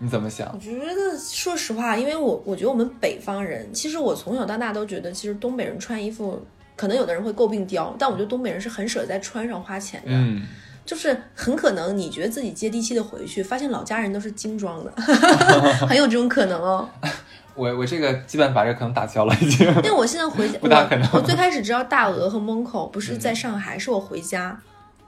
你怎么想？我觉得，说实话，因为我我觉得我们北方人，其实我从小到大都觉得，其实东北人穿衣服，可能有的人会诟病刁，但我觉得东北人是很舍得在穿上花钱的。嗯。就是很可能你觉得自己接地气的回去，发现老家人都是精装的，[laughs] 很有这种可能哦。[laughs] 我我这个基本把这可能打消了已经。因为我现在回家，[laughs] 不大可能。我最开始知道大鹅和 Monco 不是在上海，是我回家，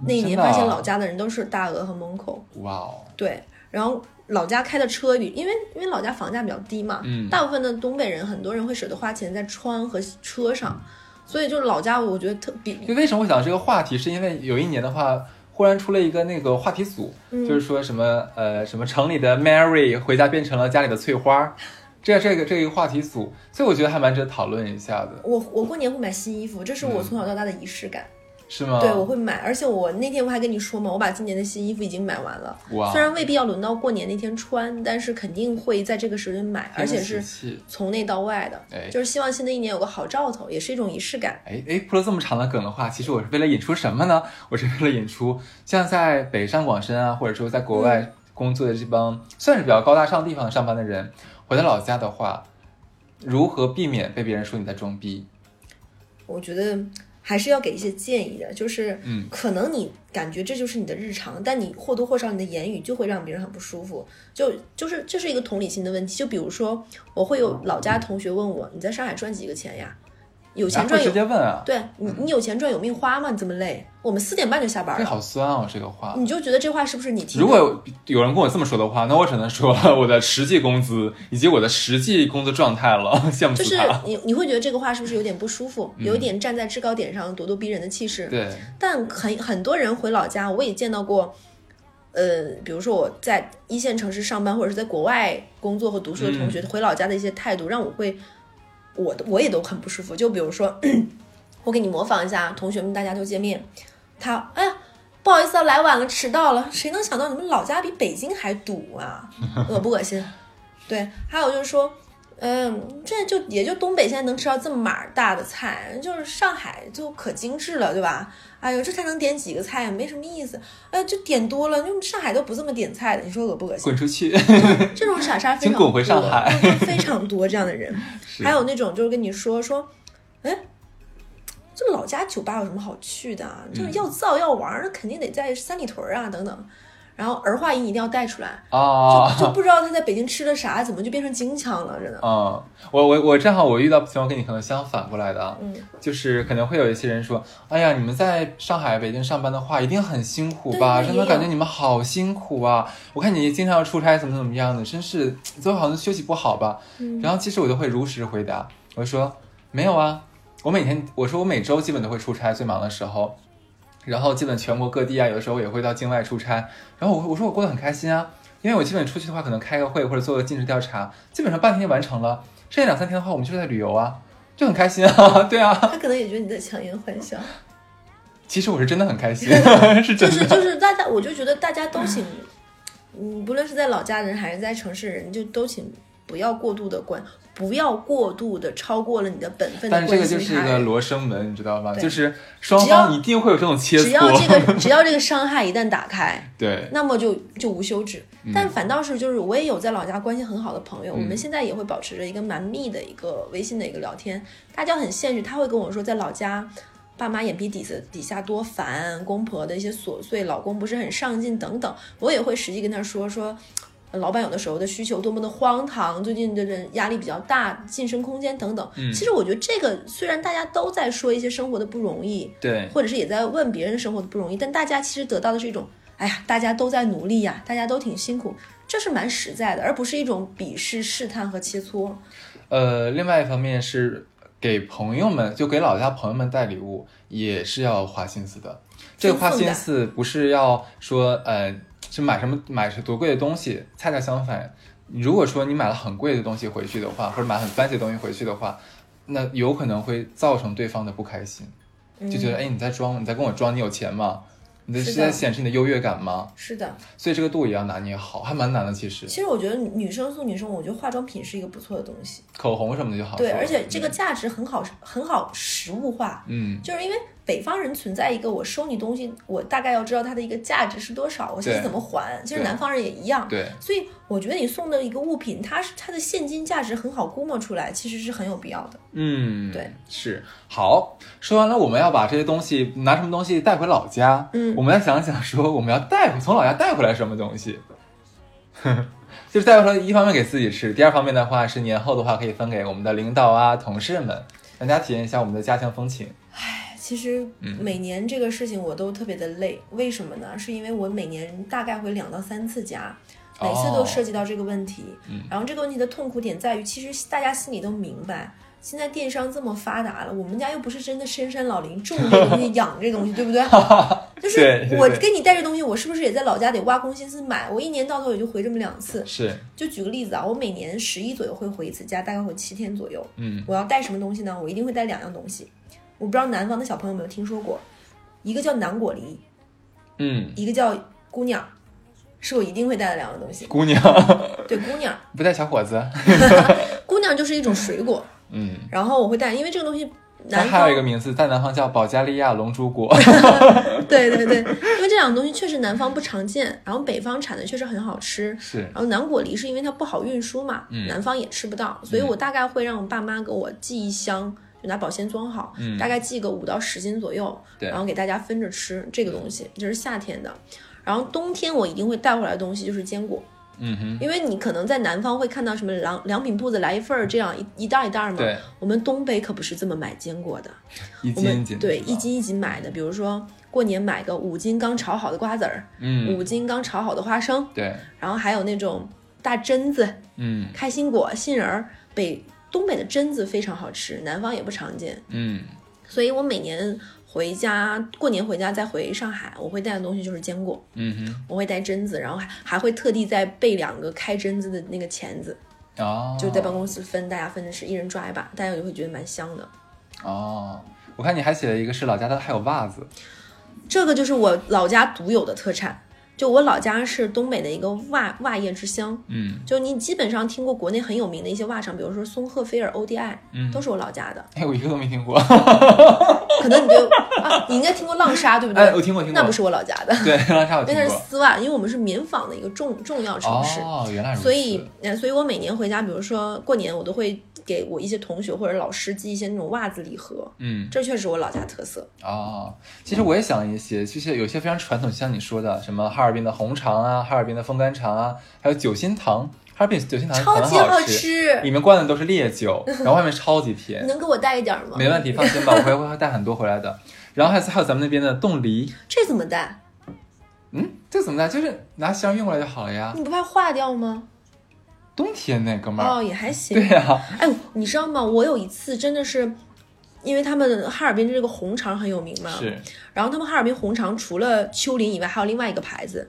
那一年发现老家的人都是大鹅和门口，哇哦，对，然后老家开的车比因为因为老家房价比较低嘛，嗯大部分的东北人很多人会舍得花钱在穿和车上，所以就是老家我觉得特别就为什么会想到这个话题，是因为有一年的话，忽然出了一个那个话题组，嗯。就是说什么呃什么城里的 Mary 回家变成了家里的翠花，这这个这个话题组，所以我觉得还蛮值得讨论一下的，我我过年会买新衣服，这是我嗯。从小到大的仪式感。是吗？对，我会买，而且我那天我还跟你说嘛，我把今年的新衣服已经买完了，哇，虽然未必要轮到过年那天穿，但是肯定会在这个时间买，而且是从内到外的，哎就是希望新的一年有个好兆头，也是一种仪式感。哎哎，铺了这么长的梗的话，其实我是为了引出什么呢？我是为了引出像在北上广深啊，或者说在国外工作的这帮、算是比较高大上地方上班的人，回到老家的话，如何避免被别人说你在装逼？我觉得还是要给一些建议的，就是，嗯可能你感觉这就是你的日常，但你或多或少你的言语就会让别人很不舒服，就就是这是一个同理心的问题。就比如说，我会有老家同学问我，你在上海赚几个钱呀？有钱赚有直接问啊，对你，你有钱赚有命花吗？你这么累，我们四点半就下班这了，好酸哦，这个话。你就觉得这话是不是你听？如果有人跟我这么说的话，那我只能说 [laughs] 我的实际工资以及我的实际工作状态了，羡慕就是。你你会觉得这个话是不是有点不舒服，有一点站在制高点上咄咄逼人的气势？对，但很很多人回老家，我也见到过，呃，比如说我在一线城市上班或者是在国外工作和读书的同学、回老家的一些态度，让我会，我我也都很不舒服。就比如说，[clears throat] 我给你模仿一下，同学们大家都见面，他哎呀。不好意思啊，来晚了，迟到了。谁能想到你们老家比北京还堵啊？[laughs] 恶不恶心？对，还有就是说，嗯，这就也就东北现在能吃到这么码儿大的菜，就是上海就可精致了，对吧？哎呦，这才能点几个菜，没什么意思。哎，就点多了，就上海都不这么点菜的，你说恶不恶心？滚出去！这种傻傻非 [laughs] 常请滚回上多海非常多这样的人。[laughs] 还有那种就是跟你说说，哎，这老家酒吧有什么好去的啊？就是要造要玩儿，那肯定得在三里屯儿啊等等。然后儿化音一定要带出来，啊，就不知道他在北京吃的啥，怎么就变成京腔了？真的。嗯，我我我正好我遇到情况跟你可能相反过来的啊，嗯就是可能会有一些人说，哎呀，你们在上海、北京上班的话，一定很辛苦吧？真的感觉你们好辛苦啊！我看你经常要出差，怎么怎么样的，真是最后好像休息不好吧？嗯然后其实我都会如实回答，我说没有啊，我每天我说我每周基本都会出差，最忙的时候。然后基本全国各地啊，有的时候也会到境外出差。然后我我说我过得很开心啊，因为我基本出去的话，可能开个会或者做个尽职调查，基本上半天就完成了。剩下两三天的话，我们就是在旅游啊，就很开心啊。[laughs] 对啊，他可能也觉得你在强颜欢笑，其实我是真的很开心，[laughs] [laughs] 是真的。就是就是大家，我就觉得大家都请，嗯，不论是在老家人还是在城市人，就都请不要过度的关，不要过度的超过了你的本分的但这个就是一个。罗生门，你知道吗？就是双方一定会有这种切只要。这个只要这个伤害一旦打开，[laughs] 对，那么就就无休止。嗯但反倒是就是我也有在老家关系很好的朋友，我们现在也会保持着一个蛮密的一个微信的一个聊天，大家很现实，他会跟我说在老家。爸妈眼皮底子底下多烦，公婆的一些琐碎，老公不是很上进等等，我也会实际跟他说说，呃老板有的时候的需求多么的荒唐，最近的人压力比较大，晋升空间等等。其实我觉得这个虽然大家都在说一些生活的不容易，对，或者是也在问别人生活的不容易，但大家其实得到的是一种，哎呀，大家都在努力呀，大家都挺辛苦，这是蛮实在的，而不是一种鄙视、试探和切磋。呃，另外一方面是给朋友们，就给老家朋友们带礼物，也是要花心思的。这个花心思不是要说，呃，是买什么买是多贵的东西，恰恰相反，如果说你买了很贵的东西回去的话，或者买很 fancy 的东西回去的话，那有可能会造成对方的不开心，就觉得，哎，你在装，你在跟我装，你有钱吗？你的是在显示你的优越感吗？是的，所以这个度也要拿捏好，还蛮难的。其实其实我觉得女生送女生，我觉得化妆品是一个不错的东西。口红什么的就好对，了。而且这个价值很好，很好实物化。嗯，就是因为北方人存在一个，我收你东西，我大概要知道它的一个价值是多少，我下次怎么还。其实南方人也一样。对，所以我觉得你送的一个物品，它是它的现金价值很好估摸出来，其实是很有必要的。嗯，对，是好。说完了，我们要把这些东西拿什么东西带回老家？嗯我们要想想，说我们要带回从老家带回来什么东西？[laughs] 就是带回来，一方面给自己吃，第二方面的话是年后的话可以分给我们的领导啊、同事们，让大家体验一下我们的家乡风情。其其实嗯每年这个事情我都特别的累，为什么呢？是因为我每年大概会两到三次家，每次都涉及到这个问题。嗯然后这个问题的痛苦点在于，其实大家心里都明白，现在电商这么发达了，我们家又不是真的深山老林种这个东西 [laughs] 养这东西，对不对？[laughs] 就是我给你带这东西，我是不是也在老家得挖空心思买？我一年到头也就回这么两次。是，就举个例子啊，我每年十一左右会回一次家，大概会七天左右。嗯，我要带什么东西呢？我一定会带两样东西。我不知道南方的小朋友有没有听说过，一个叫南果梨，嗯，一个叫姑娘，是我一定会带的两个东西。姑娘对，姑娘，不带小伙子，姑娘就是一种水果，[laughs] 嗯，然后我会带，因为这个东西南方还有一个名字，在南方叫保加利亚龙珠果，[laughs] 对对对，因为这两个东西确实南方不常见，然后北方产的确实很好吃。是，然后南果梨是因为它不好运输嘛，嗯南方也吃不到，所以我大概会让我爸妈给我寄一箱，就拿保鲜装好，嗯大概寄个五到十斤左右，对然后给大家分着吃这个东西，这是夏天的。然后冬天我一定会带回来的东西就是坚果，嗯哼，因为你可能在南方会看到什么良良品铺子来一份儿这样一一袋一袋嘛，对，我们东北可不是这么买坚果的，一我们斤一斤，对一，斤一斤买的，比如说过年买个五斤刚炒好的瓜子儿，嗯，五斤刚炒好的花生，对，然后还有那种大榛子、嗯开心果、杏仁儿。北东北的榛子非常好吃，南方也不常见，嗯，所以我每年回家过年回家再回上海，我会带的东西就是坚果，嗯哼，我会带榛子，然后还还会特地再备两个开榛子的那个钳子，哦，就是在办公室分，大家分着吃，一人抓一把，大家就会觉得蛮香的。哦，我看你还写了一个是老家的，还有袜子，这个就是我老家独有的特产。就我老家是东北的一个袜袜业之乡，嗯就你基本上听过国内很有名的一些袜厂，比如说松鹤、菲尔、ODI，，嗯，都是我老家的。哎，我一个都没听过，可能你就啊，你应该听过浪莎，对不对？哎，我听过听过，那不是我老家的，对，浪莎我听因为它是，丝袜，因为我们是棉纺的一个重重要城市。哦，原来如此，所以，呃，所以我每年回家，比如说过年，我都会给我一些同学或者老师寄一些那种袜子礼盒，嗯，这确实是我老家特色。哦，其实我也想一些，就是有些非常传统，像你说的，什么哈尔滨的红肠啊，哈尔滨的风干肠啊，还有酒心糖，哈尔滨酒心糖超级好吃，里面灌的都是烈酒，[laughs] 然后外面超级甜你，能给我带一点吗？没问题，放心吧，我会 [laughs] 会带很多回来的。然后还有还有咱们那边的冻梨，这怎么带？嗯，这怎么带？就是拿箱运过来就好了呀。你不怕化掉吗？冬天那哥们儿，哦，也还行。对呀、哎，你知道吗？我有一次真的是，因为他们哈尔滨这个红肠很有名嘛，是，然后他们哈尔滨红肠除了秋林以外，还有另外一个牌子。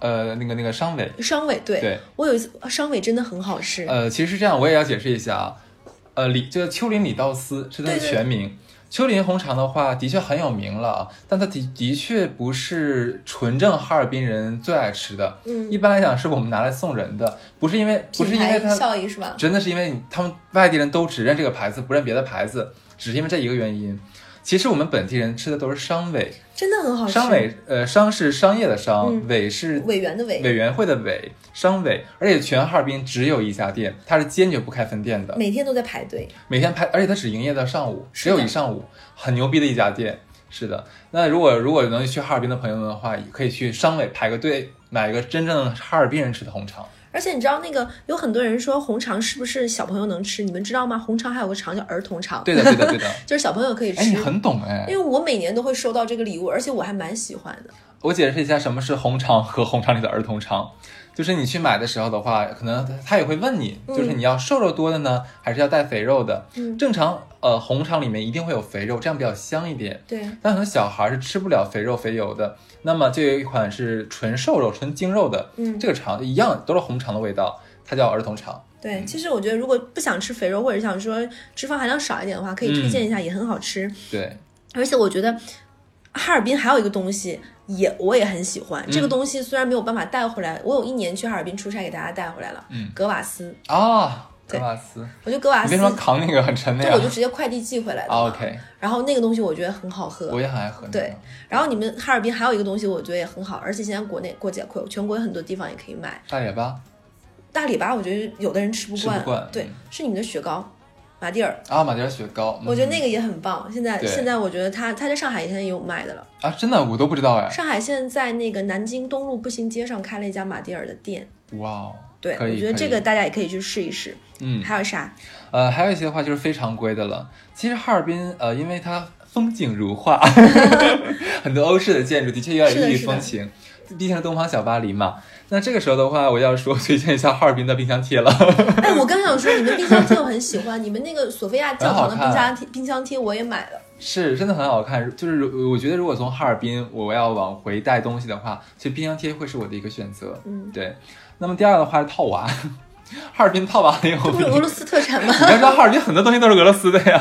呃，那个那个商伟，商伟。对，对，我有一次商伟真的很好吃。呃，其实是这样，我也要解释一下啊，呃，李这个丘陵李道斯是它的对对全名。丘陵红肠的话，的确很有名了啊，但它的的确不是纯正哈尔滨人最爱吃的。嗯，一般来讲，是我们拿来送人的，不是因为不是因为它效益是吧？真的是因为你他们外地人都只认这个牌子，不认别的牌子，只是因为这一个原因。其实我们本地人吃的都是商委，真的很好吃。商委呃商是商业的商，嗯委是委员的委，委员会的委，商委。而且全哈尔滨只有一家店，它是坚决不开分店的，每天都在排队。每天排，而且它只营业到上午，只有一上午，很牛逼的一家店。是的，那如果如果能去哈尔滨的朋友们的话，也可以去商委排个队，买一个真正哈尔滨人吃的红肠。而且你知道那个有很多人说红肠是不是小朋友能吃？你们知道吗？红肠还有个肠叫儿童肠，对的，对的，对的。[laughs] 就是小朋友可以吃哎，你。很懂哎因。为我每年都会收到这个礼物，而且我还蛮喜欢的。我解释一下什么是红肠和红肠里的儿童肠。就是你去买的时候的话，可能他也会问你，嗯就是你要瘦肉多的呢，还是要带肥肉的？嗯正常呃红肠里面一定会有肥肉，这样比较香一点。对，但很多小孩是吃不了肥肉肥油的，那么就有一款是纯瘦肉、纯精肉的，嗯，这个肠一样都是红肠的味道，它叫儿童肠。对。其实我觉得，如果不想吃肥肉，或者想说脂肪含量少一点的话，可以推荐一下，也很好吃。对，而且我觉得哈尔滨还有一个东西也我也很喜欢，这个东西虽然没有办法带回来，我有一年去哈尔滨出差给大家带回来了，嗯格瓦斯。啊，对格瓦斯，我觉得格瓦斯你为什么扛那个很沉的呀就我就直接快递寄回来的？OK，然后那个东西我觉得很好喝。我也很爱喝。对，然后你们哈尔滨还有一个东西，我觉得也很好，而且现在国内过节快，全国有很多地方也可以买。大列巴大礼巴，我觉得有的人吃不惯，不惯对嗯，是你们的雪糕，马蒂尔，啊，马蒂尔雪糕，嗯我觉得那个也很棒。现在现在我觉得它它在上海现在也有卖的了。啊，真的我都不知道哎。上海现在在那个南京东路步行街上开了一家马蒂尔的店，哇哦，对，我觉得这个大家也可以去试一试。嗯，还有啥？呃，还有一些的话就是非常规的了。其实哈尔滨，呃，因为它风景如画，[laughs] 很多欧式的建筑的确有点异域风情。毕竟是东方小巴黎嘛。那这个时候的话，我要说推荐一下哈尔滨的冰箱贴了。[laughs] 哎，我刚想说，你们冰箱贴我很喜欢，你们那个索菲亚教堂的冰箱贴，冰箱贴我也买了。是，真的很好看。就是我觉得，如果从哈尔滨我要往回带东西的话，其实冰箱贴会是我的一个选择。嗯，对。那么第二的话是套娃，哈尔滨套娃很有名。不是俄罗斯特产吗？[laughs] 你要知道，哈尔滨很多东西都是俄罗斯的呀。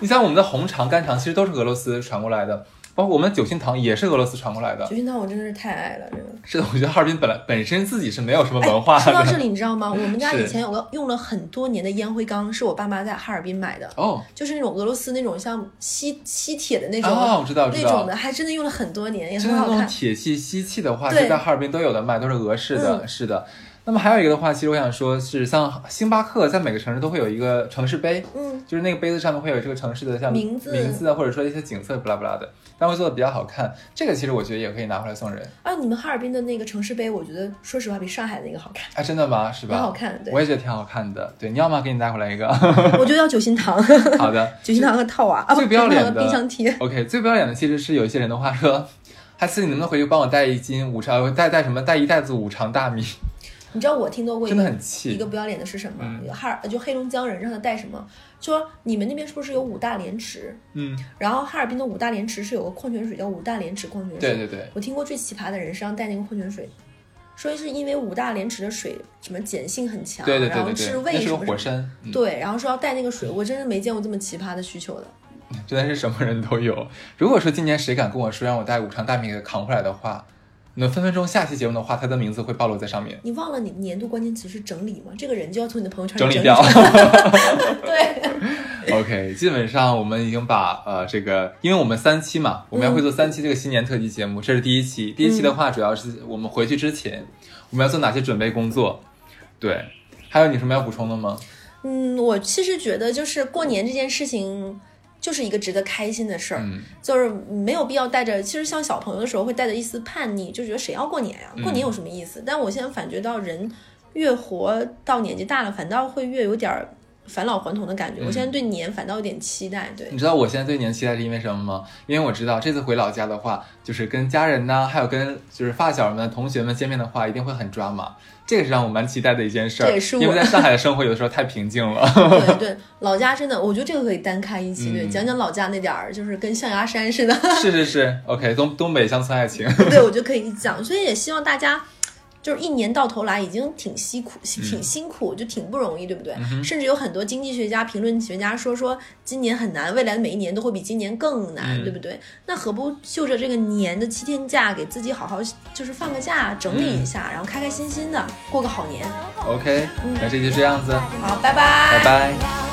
你像我们的红肠、干肠，其实都是俄罗斯传过来的。包括我们的九心糖也是俄罗斯传过来的。九心糖我真的是太爱了，这个。是的，我觉得哈尔滨本来本身自己是没有什么文化的。说到这里，你知道吗？我们家以前有个用了很多年的烟灰缸，是我爸妈在哈尔滨买的。哦。就是那种俄罗斯那种像吸吸铁的那种。哦，我知道，知道。那种的还真的用了很多年，也很好看。那种铁器吸气的话，就在哈尔滨都有的卖，都是俄式的。是的。那么还有一个的话，其实我想说，是像星巴克在每个城市都会有一个城市杯，嗯，就是那个杯子上面会有这个城市的像名字、名字啊，或者说一些景色，不拉不拉的，但会做的比较好看。这个其实我觉得也可以拿回来送人。啊，你们哈尔滨的那个城市杯，我觉得说实话比上海的那个好看。啊，真的吗？是吧？很好看，对。我也觉得挺好看的。对，你要吗？给你带回来一个。[laughs] 我觉得要九心糖。[laughs] 好的。九心糖和套娃。最不要脸的 [laughs] 冰箱贴。OK，最不要脸的其实是有一些人的话说，下次你能不能回去帮我带一斤五常，带带什么？带一袋子五常大米。你知道我听到过真的很气一个不要脸的是什么？哈尔就黑龙江人让他带什么？说你们那边是不是有五大连池？嗯，然后哈尔滨的五大连池是有个矿泉水叫五大连池矿泉水。对对对，我听过最奇葩的人是让带那个矿泉水，说是因为五大连池的水什么碱性很强，对对对然后治胃什么火山。对，然后说要带那个水，我真的没见过这么奇葩的需求的。[laughs] 真的是什么人都有。如果说今年谁敢跟我说让我带五常大米给扛回来的话。那分分钟下期节目的话，他的名字会暴露在上面。你忘了你年度关键词是整理吗？这个人就要从你的朋友圈整理掉。[laughs] 对。OK，基本上我们已经把呃这个，因为我们三期嘛，我们要会做三期这个新年特辑节目，这是第一期。第一期的话，主要是我们回去之前，我们要做哪些准备工作？对，还有你什么要补充的吗？嗯，我其实觉得就是过年这件事情。就是一个值得开心的事儿，就是没有必要带着。其实像小朋友的时候会带着一丝叛逆，就觉得谁要过年呀？过年有什么意思？但我现在感觉到人越活到年纪大了，反倒会越有点返老还童的感觉。我现在对年反倒有点期待。对，你知道我现在对年期待是因为什么吗？因为我知道这次回老家的话，就是跟家人呐，还有跟就是发小们、同学们见面的话，一定会很抓马。这个是让我蛮期待的一件事儿，因为在上海的生活有的时候太平静了。对对，老家真的，我觉得这个可以单开一期，对，讲讲老家那点儿，就是跟象牙山似的。是是是，OK，东东北乡村爱情。[laughs] 对，我就可以讲，所以也希望大家。就是一年到头来已经挺辛苦，挺辛苦，就挺不容易，对不对？甚至有很多经济学家、评论学家说说今年很难，未来的每一年都会比今年更难，对不对？那何不就着这个年的七天假，给自己好好就是放个假，整理一下，然后开开心心的过个好年。OK，那这就这样子，好，拜拜，拜拜。